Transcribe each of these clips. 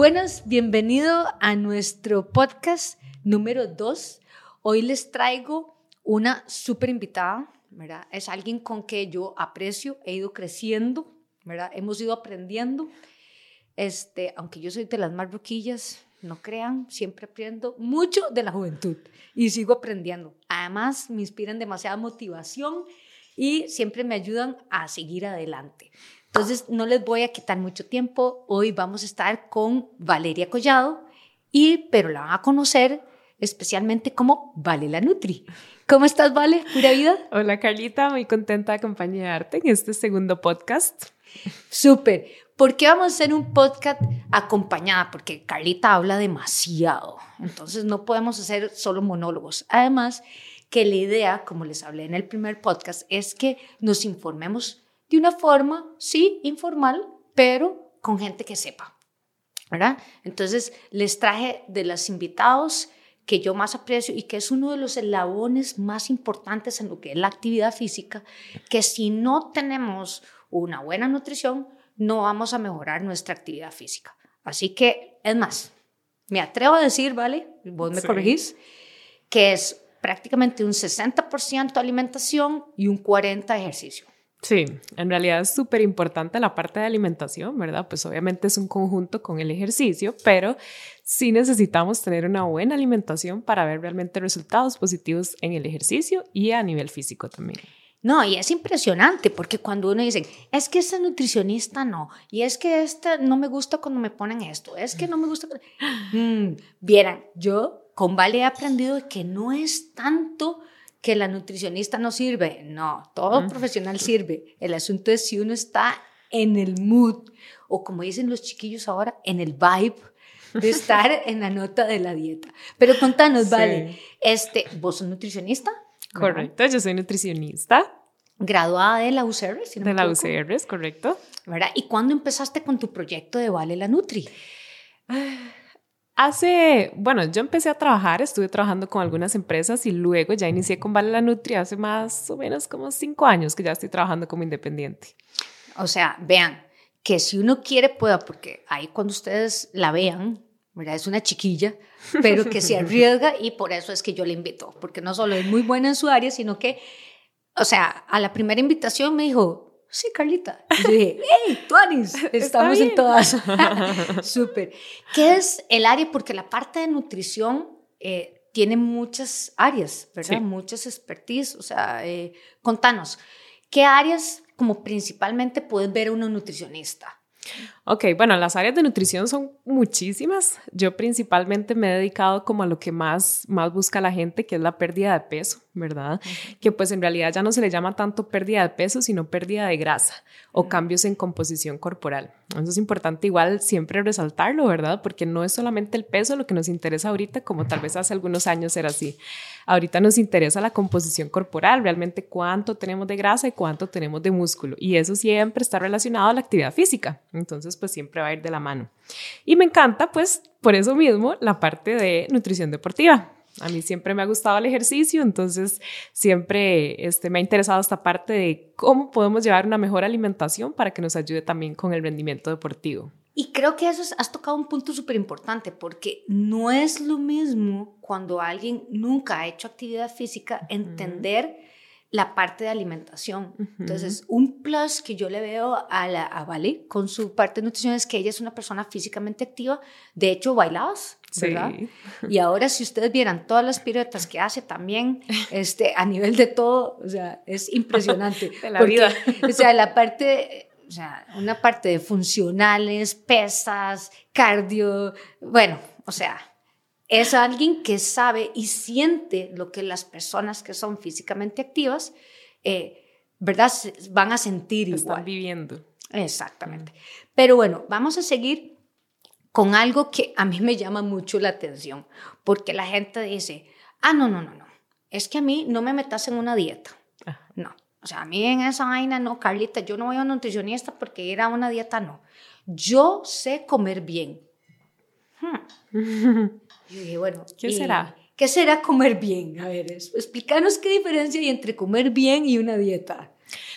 Buenas, bienvenido a nuestro podcast número 2. Hoy les traigo una súper invitada, ¿verdad? Es alguien con que yo aprecio, he ido creciendo, ¿verdad? Hemos ido aprendiendo. Este, aunque yo soy de las más roquillas, no crean, siempre aprendo mucho de la juventud y sigo aprendiendo. Además, me inspiran demasiada motivación y siempre me ayudan a seguir adelante. Entonces, no les voy a quitar mucho tiempo. Hoy vamos a estar con Valeria Collado, y, pero la van a conocer especialmente como Vale la Nutri. ¿Cómo estás, Vale? ¿Pura vida? Hola, Carlita. Muy contenta de acompañarte en este segundo podcast. Súper. ¿Por qué vamos a hacer un podcast acompañada? Porque Carlita habla demasiado. Entonces no podemos hacer solo monólogos. Además, que la idea, como les hablé en el primer podcast, es que nos informemos de una forma, sí, informal, pero con gente que sepa. ¿verdad? Entonces, les traje de los invitados que yo más aprecio y que es uno de los eslabones más importantes en lo que es la actividad física, que si no tenemos una buena nutrición, no vamos a mejorar nuestra actividad física. Así que, es más, me atrevo a decir, ¿vale? Vos me corregís, que es prácticamente un 60% alimentación y un 40% ejercicio. Sí, en realidad es súper importante la parte de alimentación, ¿verdad? Pues obviamente es un conjunto con el ejercicio, pero sí necesitamos tener una buena alimentación para ver realmente resultados positivos en el ejercicio y a nivel físico también. No, y es impresionante porque cuando uno dice, es que esta nutricionista no, y es que esta no me gusta cuando me ponen esto, es que no me gusta. Mm, vieran, yo con Vale he aprendido que no es tanto que la nutricionista no sirve. No, todo profesional sirve. El asunto es si uno está en el mood o como dicen los chiquillos ahora, en el vibe de estar en la nota de la dieta. Pero contanos, vale, este, ¿vos sos nutricionista? Correcto, yo soy nutricionista. Graduada de la UCR, De la UCR, correcto. ¿Verdad? ¿Y cuándo empezaste con tu proyecto de Vale la Nutri? Hace, bueno, yo empecé a trabajar, estuve trabajando con algunas empresas y luego ya inicié con Vale la Nutri hace más o menos como cinco años que ya estoy trabajando como independiente. O sea, vean, que si uno quiere pueda, porque ahí cuando ustedes la vean, ¿verdad? Es una chiquilla, pero que se arriesga y por eso es que yo le invito, porque no solo es muy buena en su área, sino que, o sea, a la primera invitación me dijo, sí, Carlita. Y yo dije, hey, Tuanis, estamos en todas. Súper. ¿Qué es el área? Porque la parte de nutrición eh, tiene muchas áreas, ¿verdad? Muchas expertise. O sea, eh, contanos, ¿qué áreas como principalmente puedes ver una nutricionista? Ok, bueno, las áreas de nutrición son muchísimas. Yo principalmente me he dedicado como a lo que más, más busca la gente, que es la pérdida de peso, ¿verdad? Que pues en realidad ya no se le llama tanto pérdida de peso, sino pérdida de grasa o cambios en composición corporal. Eso es importante igual siempre resaltarlo, ¿verdad? Porque no es solamente el peso lo que nos interesa ahorita, como tal vez hace algunos años era así. Ahorita nos interesa la composición corporal, realmente cuánto tenemos de grasa y cuánto tenemos de músculo. Y eso siempre está relacionado a la actividad física. Entonces, pues siempre va a ir de la mano. Y me encanta, pues, por eso mismo, la parte de nutrición deportiva. A mí siempre me ha gustado el ejercicio, entonces siempre este, me ha interesado esta parte de cómo podemos llevar una mejor alimentación para que nos ayude también con el rendimiento deportivo. Y creo que eso has tocado un punto súper importante porque no es lo mismo cuando alguien nunca ha hecho actividad física entender la parte de alimentación. Entonces, un plus que yo le veo a, la, a Vale con su parte de nutrición es que ella es una persona físicamente activa. De hecho, bailabas, ¿verdad? Y ahora, si ustedes vieran todas las piruetas que hace también, este, a nivel de todo, o sea, es impresionante. de la vida. O sea, la parte o sea, una parte de funcionales, pesas, cardio, bueno, o sea, es alguien que sabe y siente lo que las personas que son físicamente activas, eh, ¿verdad? Van a sentir igual. Están viviendo. Exactamente. Pero bueno, vamos a seguir con algo que a mí me llama mucho la atención, porque la gente dice, ah, no, no, no, no, es que a mí no me metas en una dieta. Ah. No, o sea, a mí en esa vaina no, Carlita, yo no voy a un nutricionista porque ir a una dieta no. Yo sé comer bien. Hmm. Y bueno, ¿qué será? ¿Qué será comer bien? A ver, explícanos qué diferencia hay entre comer bien y una dieta.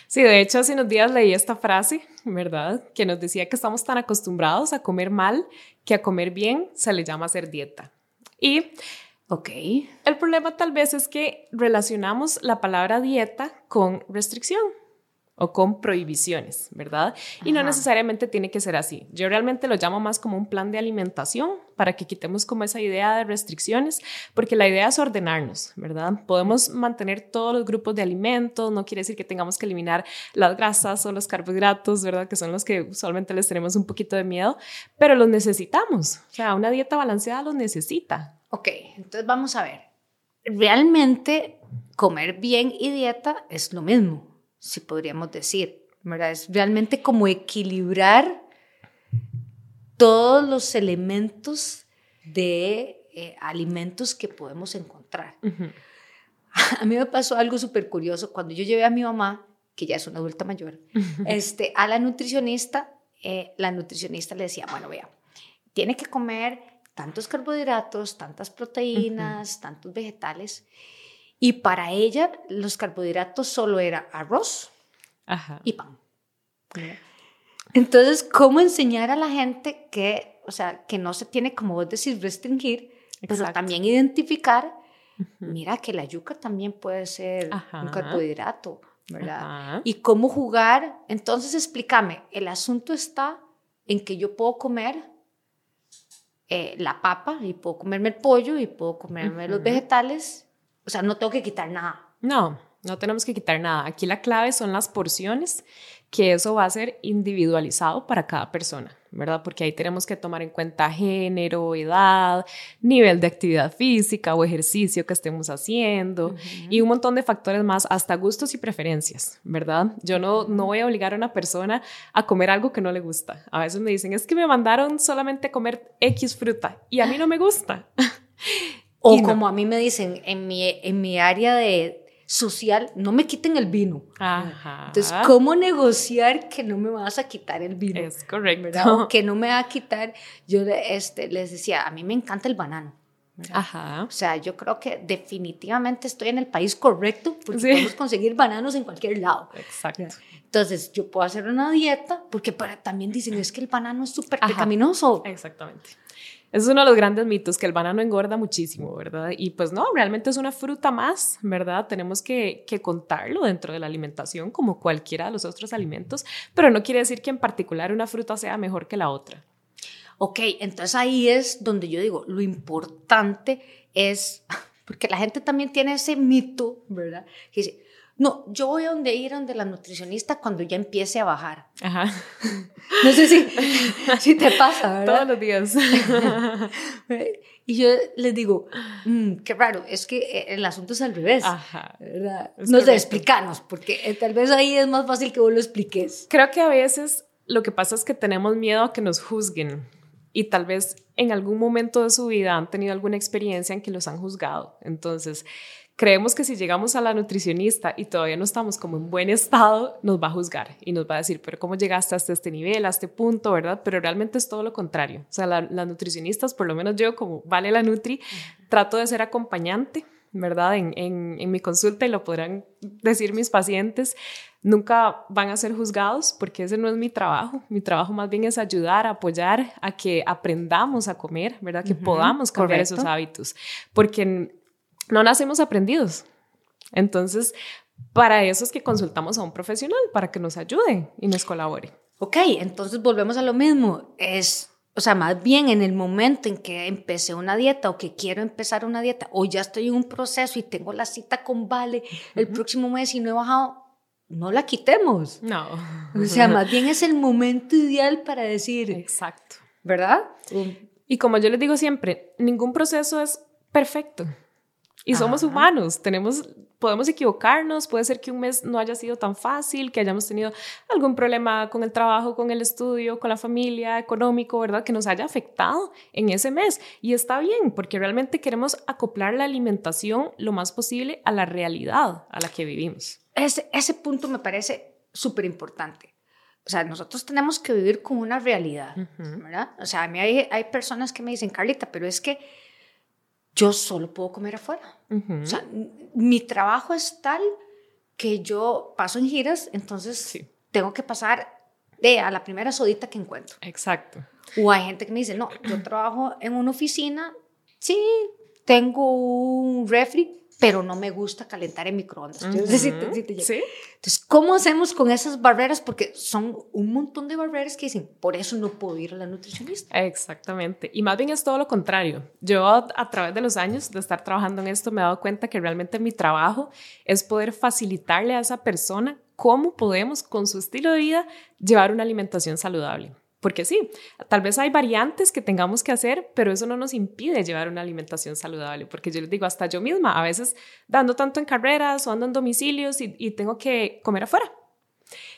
Sí, de hecho, hace unos días leí esta frase, ¿verdad? Que nos decía que estamos tan acostumbrados a comer mal que a comer bien se le llama hacer dieta. Y Ok. el problema tal vez es que relacionamos la palabra dieta con restricción o con prohibiciones, ¿verdad? Y no necesariamente tiene que ser así. Yo realmente lo llamo más como un plan de alimentación para que quitemos como esa idea de restricciones, porque la idea es ordenarnos, ¿verdad? Podemos mantener todos los grupos de alimentos, no quiere decir que tengamos que eliminar las grasas o los carbohidratos, ¿verdad? Que son los que usualmente les tenemos un poquito de miedo, pero los necesitamos. O sea, una dieta balanceada los necesita. Ok, entonces vamos a ver. Realmente comer bien y dieta es lo mismo, si podríamos decir, ¿verdad? Es realmente como equilibrar todos los elementos de eh, alimentos que podemos encontrar. A mí me pasó algo súper curioso cuando yo llevé a mi mamá, que ya es una adulta mayor, este, a la nutricionista. eh, la nutricionista le decía, bueno, vea, tiene que comer tantos carbohidratos, tantas proteínas, tantos vegetales. Y para ella los carbohidratos solo era arroz Ajá. y pan. Entonces, ¿cómo enseñar a la gente que, o sea, que no se tiene, como vos decís, restringir, pero Exacto. también identificar, mira que la yuca también puede ser Ajá. un carbohidrato, ¿verdad? Ajá. Y cómo jugar. Entonces, explícame, el asunto está en que yo puedo comer eh, la papa y puedo comerme el pollo y puedo comerme los vegetales. O sea, no tengo que quitar nada. No, no tenemos que quitar nada. Aquí la clave son las porciones, que eso va a ser individualizado para cada persona, ¿verdad? Porque ahí tenemos que tomar en cuenta género, edad, nivel de actividad física o ejercicio que estemos haciendo y un montón de factores más, hasta gustos y preferencias, ¿verdad? Yo no, no voy a obligar a una persona a comer algo que no le gusta. A veces me dicen, es que me mandaron solamente a comer X fruta y a mí no me gusta. O no. como a mí me dicen en mi, en mi área de social, no me quiten el vino. Ajá. Entonces, ¿cómo negociar que no me vas a quitar el vino? Es correcto. ¿verdad? O que no me va a quitar. Yo este, les decía, a mí me encanta el banano. ¿verdad? Ajá. O sea, yo creo que definitivamente estoy en el país correcto porque Sí. podemos conseguir bananos en cualquier lado. Exacto. Entonces, yo puedo hacer una dieta porque para, también dicen, es que el banano es súper pecaminoso. Exactamente. Es uno de los grandes mitos, que el banano engorda muchísimo, ¿verdad? Y pues no, realmente es una fruta más, ¿verdad? Tenemos que, que contarlo dentro de la alimentación como cualquiera de los otros alimentos, pero no quiere decir que en particular una fruta sea mejor que la otra. Ok, entonces ahí es donde yo digo, lo importante es, porque la gente también tiene ese mito, ¿verdad? Que dice, no, yo voy a donde ir a donde la nutricionista cuando ya empiece a bajar. Ajá. No sé si, si te pasa, ¿verdad? Todos los días. Y yo les digo, "Mm, qué raro, es que eh, el asunto es al revés. Ajá. ¿verdad? Es No sé, correcto. explícanos, porque eh, tal vez ahí es más fácil que vos lo expliques. Creo que a veces lo que pasa es que tenemos miedo a que nos juzguen y tal vez en algún momento de su vida han tenido alguna experiencia en que los han juzgado. Entonces, creemos que si llegamos a la nutricionista y todavía no estamos como en buen estado, nos va a juzgar y nos va a decir, pero ¿cómo llegaste hasta este nivel, a este punto, verdad? Pero realmente es todo lo contrario. O sea, la- las nutricionistas, por lo menos yo como Vale la Nutri, trato de ser acompañante, ¿verdad? En, en, en mi consulta y lo podrán decir mis pacientes, nunca van a ser juzgados porque ese no es mi trabajo. Mi trabajo más bien es ayudar, apoyar a que aprendamos a comer, ¿verdad? Que Ujú, podamos cambiar correcto. esos hábitos, porque no nacemos aprendidos. Entonces, para eso es que consultamos a un profesional para que nos ayude y nos colabore. Ok, entonces volvemos a lo mismo. Es, o sea, más bien en el momento en que empecé una dieta o que quiero empezar una dieta o ya estoy en un proceso y tengo la cita con Vale el próximo mes y no he bajado, no la quitemos. No. O sea, más bien es el momento ideal para decir, Exacto. ¿verdad? Y como yo les digo siempre, ningún proceso es perfecto. Y somos Ajá. humanos, tenemos, podemos equivocarnos, puede ser que un mes no haya sido tan fácil, que hayamos tenido algún problema con el trabajo, con el estudio, con la familia, económico, ¿verdad? Que nos haya afectado en ese mes. Y está bien, porque realmente queremos acoplar la alimentación lo más posible a la realidad a la que vivimos. Ese, ese punto me parece súper importante. O sea, nosotros tenemos que vivir con una realidad, Ujú. ¿verdad? O sea, a mí hay, hay personas que me dicen, Carlita, pero es que yo solo puedo comer afuera. Ujú. O sea, mi trabajo es tal que yo paso en giras, entonces tengo que pasar de a la primera sodita que encuentro. Exacto. O hay gente que me dice, no, yo trabajo en una oficina, sí, tengo un refri, pero no me gusta calentar en microondas. Entonces, ¿cómo hacemos con esas barreras? Porque son un montón de barreras que dicen, por eso no puedo ir a la nutricionista. Exactamente. Y más bien es todo lo contrario. Yo a través de los años de estar trabajando en esto me he dado cuenta que realmente mi trabajo es poder facilitarle a esa persona cómo podemos con su estilo de vida llevar una alimentación saludable. Porque sí, tal vez hay variantes que tengamos que hacer, pero eso no nos impide llevar una alimentación saludable. Porque yo les digo, hasta yo misma, a veces dando tanto en carreras o ando en domicilios y, y tengo que comer afuera.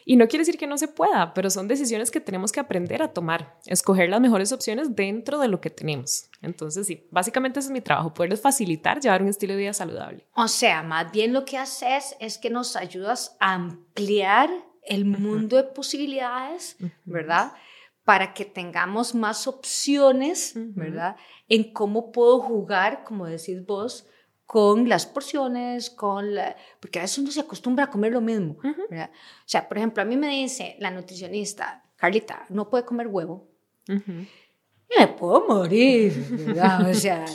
Y no quiere decir que no se pueda, pero son decisiones que tenemos que aprender a tomar, escoger las mejores opciones dentro de lo que tenemos. Entonces, sí, básicamente ese es mi trabajo, poderles facilitar llevar un estilo de vida saludable. O sea, más bien lo que haces es que nos ayudas a ampliar el mundo de posibilidades, ¿verdad? Para que tengamos más opciones, ¿verdad? En cómo puedo jugar, como decís vos, con las porciones, con la... porque a veces uno se acostumbra a comer lo mismo, ¿verdad? O sea, por ejemplo, a mí me dice la nutricionista, Carlita, no puede comer huevo. Y me puedo morir, ¿verdad? O sea,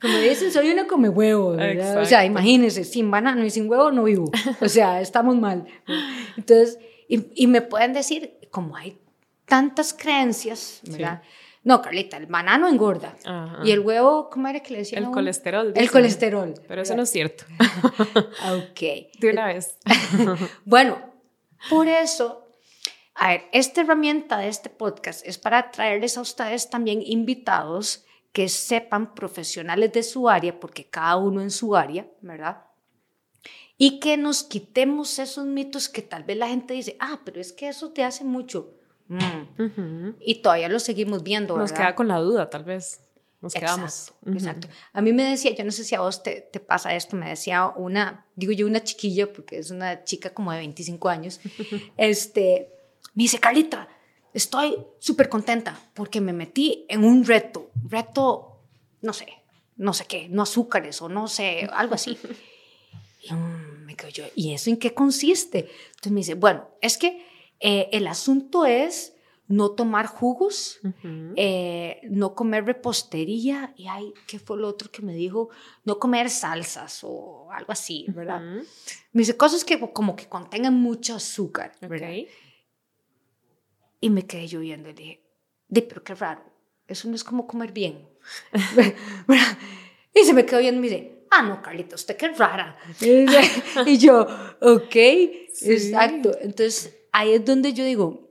como dicen, soy una come huevo, ¿verdad? O sea, imagínense, sin banano y sin huevo no vivo. O sea, estamos mal. Entonces, y, y me pueden decir, como hay tantas creencias, ¿verdad? No, Carlita, el banano engorda. Y el huevo, ¿cómo era que le decían? El colesterol. El colesterol. Pero eso no es cierto. ok. De una vez. bueno, por eso, a ver, esta herramienta de este podcast es para traerles a ustedes también invitados que sepan profesionales de su área, porque cada uno en su área, ¿verdad? Y que nos quitemos esos mitos que tal vez la gente dice, ah, pero es que eso te hace mucho. Mm. Y todavía lo seguimos viendo. Nos queda con la duda, tal vez. Nos quedamos. Exacto. A mí me decía, yo no sé si a vos te, te, pasa esto, me decía una, digo yo una chiquilla, porque es una chica como de 25 años, este, me dice, Carlita, estoy súper contenta porque me metí en un reto, reto, no sé, no sé qué, no azúcares o no sé, algo así. y mm, me quedo yo, ¿y eso en qué consiste? Entonces me dice, bueno, es que eh, el asunto es no tomar jugos, eh, no comer repostería y ay, ¿qué fue lo otro que me dijo? No comer salsas o algo así, ¿verdad? Me dice cosas que como que contengan mucho azúcar, ¿verdad? Y me quedé yo viendo y dije, de, pero qué raro, eso no es como comer bien. y se me quedó viendo y me dice, ah, no, Carlita, usted qué rara. y yo, ok, exacto. Entonces, ahí es donde yo digo,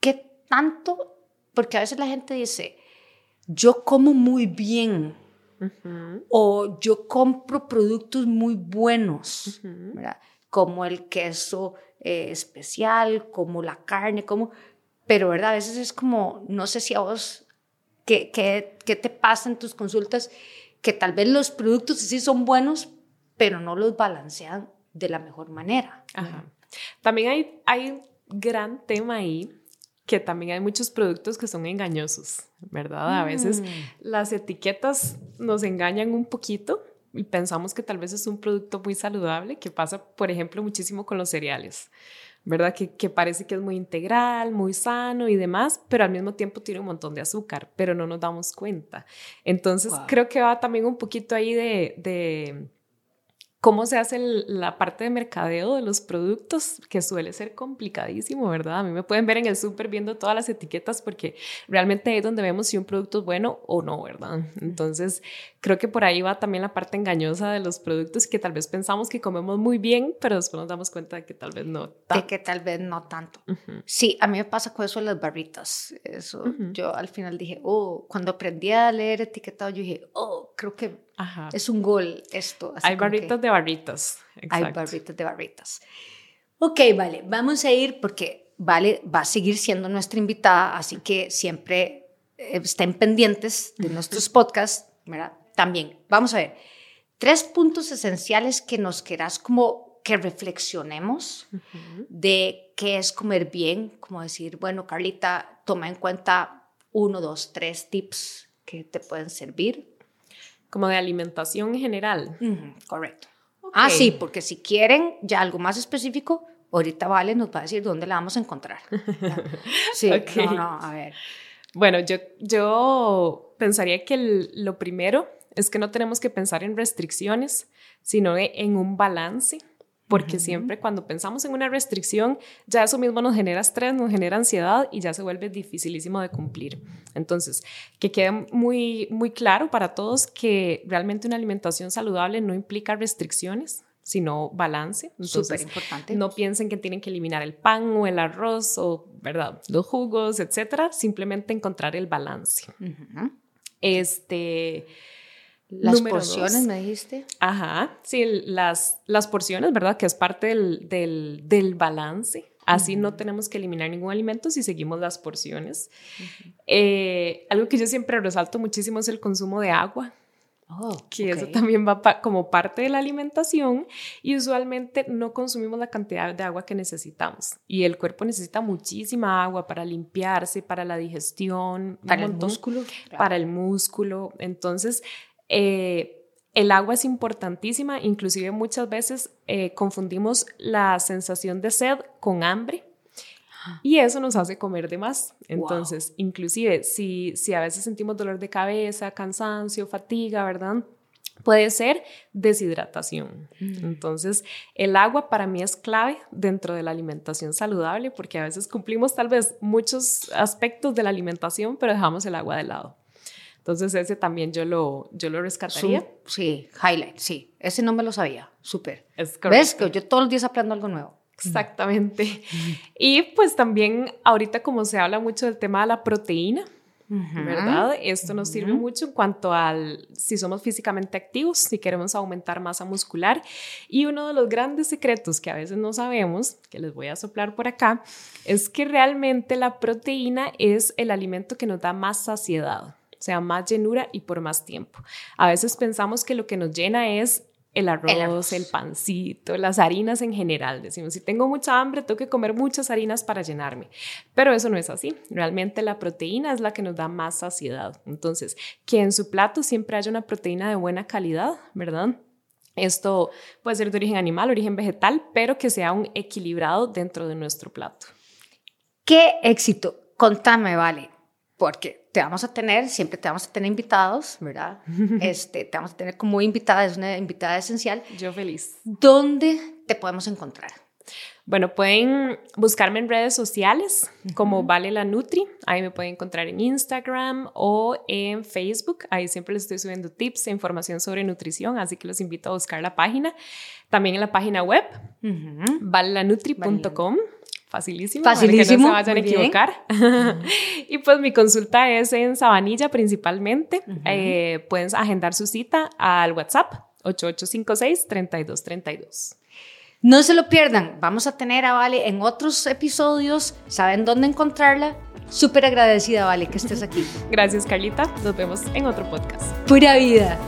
¿qué tanto? Porque a veces la gente dice, yo como muy bien o yo compro productos muy buenos, como el queso eh, especial, como la carne, como... Pero, ¿verdad? A veces es como, no sé si a vos, ¿qué, qué, qué te pasa en tus consultas? Que tal vez los productos sí son buenos, pero no los balancean de la mejor manera. También hay, hay gran tema ahí que también hay muchos productos que son engañosos, ¿verdad? A veces mm. las etiquetas nos engañan un poquito y pensamos que tal vez es un producto muy saludable, que pasa, por ejemplo, muchísimo con los cereales, ¿verdad? Que, que parece que es muy integral, muy sano y demás, pero al mismo tiempo tiene un montón de azúcar, pero no nos damos cuenta. Entonces, creo que va también un poquito ahí de, de cómo se hace la parte de mercadeo de los productos, que suele ser complicadísimo, ¿verdad? A mí me pueden ver en el súper viendo todas las etiquetas porque realmente es donde vemos si un producto es bueno o no, ¿verdad? Entonces, creo que por ahí va también la parte engañosa de los productos que tal vez pensamos que comemos muy bien, pero después nos damos cuenta de que tal vez no tanto. De que tal vez no tanto. Sí, a mí me pasa con eso de las barritas. Eso, yo al final dije, oh, cuando aprendí a leer etiquetado, yo dije, oh, creo que es un gol esto. hay barritas de barritas. Hay barritas de barritas. Ok, vale, vamos a ir porque Vale va a seguir siendo nuestra invitada, así que siempre eh, estén pendientes de nuestros podcasts, ¿verdad? También, vamos a ver, tres puntos esenciales que nos querás como que reflexionemos de qué es comer bien, como decir, bueno, Carlita, toma en cuenta uno, dos, tres tips que te pueden servir como de alimentación en general. correcto. Ah, sí, porque si quieren ya algo más específico, ahorita Vale nos va a decir dónde la vamos a encontrar. Sí, no, no, a ver. Bueno, yo, yo pensaría que el- lo primero es que no tenemos que pensar en restricciones, sino en un balance, porque siempre cuando pensamos en una restricción, ya eso mismo nos genera estrés, nos genera ansiedad y ya se vuelve dificilísimo de cumplir. Entonces, que quede muy, muy claro para todos que realmente una alimentación saludable no implica restricciones, sino balance. Súper importante. no piensen que tienen que eliminar el pan o el arroz o, ¿verdad? Los jugos, etcétera. Simplemente encontrar el balance. Este. Las número porciones, dos. me dijiste. Ajá, sí, las, las porciones, ¿verdad? Que es parte del, del, del balance. Así no tenemos que eliminar ningún alimento si seguimos las porciones. Eh, algo que yo siempre resalto muchísimo es el consumo de agua Oh, que eso ok. también va pa- como parte de la alimentación y usualmente no consumimos la cantidad de agua que necesitamos y el cuerpo necesita muchísima agua para limpiarse, para la digestión, Para el montón, músculo. para el músculo. Entonces, eh, el agua es importantísima, inclusive muchas veces eh, confundimos la sensación de sed con hambre. Y eso nos hace comer de más. Entonces, inclusive si, si a veces sentimos dolor de cabeza, cansancio, fatiga, ¿verdad? Puede ser deshidratación. Entonces, el agua para mí es clave dentro de la alimentación saludable porque a veces cumplimos tal vez muchos aspectos de la alimentación, pero dejamos el agua de lado. Entonces, ese también yo lo, yo lo rescataría. Su- sí, highlight, sí. Ese no me lo sabía. Súper. Es ¿Ves? Que yo todos los días aprendo algo nuevo. Exactamente. Y pues también ahorita como se habla mucho del tema de la proteína, ¿verdad? Esto nos sirve mucho en cuanto al si somos físicamente activos, si queremos aumentar masa muscular. Y uno de los grandes secretos que a veces no sabemos, que les voy a soplar por acá, es que realmente la proteína es el alimento que nos da más saciedad, sea, más llenura y por más tiempo. A veces pensamos que lo que nos llena es el arroz, el, arroz. pancito, las harinas en general. Decimos, si tengo mucha hambre, tengo que comer muchas harinas para llenarme. Pero eso no es así. Realmente la proteína es la que nos da más saciedad. Entonces, que en su plato siempre haya una proteína de buena calidad, ¿verdad? Esto puede ser de origen animal, origen vegetal, pero que sea un equilibrado dentro de nuestro plato. ¡Qué éxito! Contame, vale. Porque te vamos a tener, siempre te vamos a tener invitados, ¿verdad? Este, te vamos a tener como invitada, es una invitada esencial. Yo feliz. ¿Dónde te podemos encontrar? Bueno, pueden buscarme en redes sociales como Vale la Nutri. Ahí me pueden encontrar en Instagram o en Facebook. Ahí siempre les estoy subiendo tips e información sobre nutrición, así que los invito a buscar la página. También en la página web, valelanutri.com. Facilísimo. para Facilísimo, que no se vayan a equivocar. y pues mi consulta es en Sabanilla principalmente. Eh, pueden agendar su cita al WhatsApp 8856-3232. No se lo pierdan, vamos a tener a Vale en otros episodios, saben dónde encontrarla. Súper agradecida, Vale, que estés aquí. Gracias, Carlita. Nos vemos en otro podcast. Pura vida.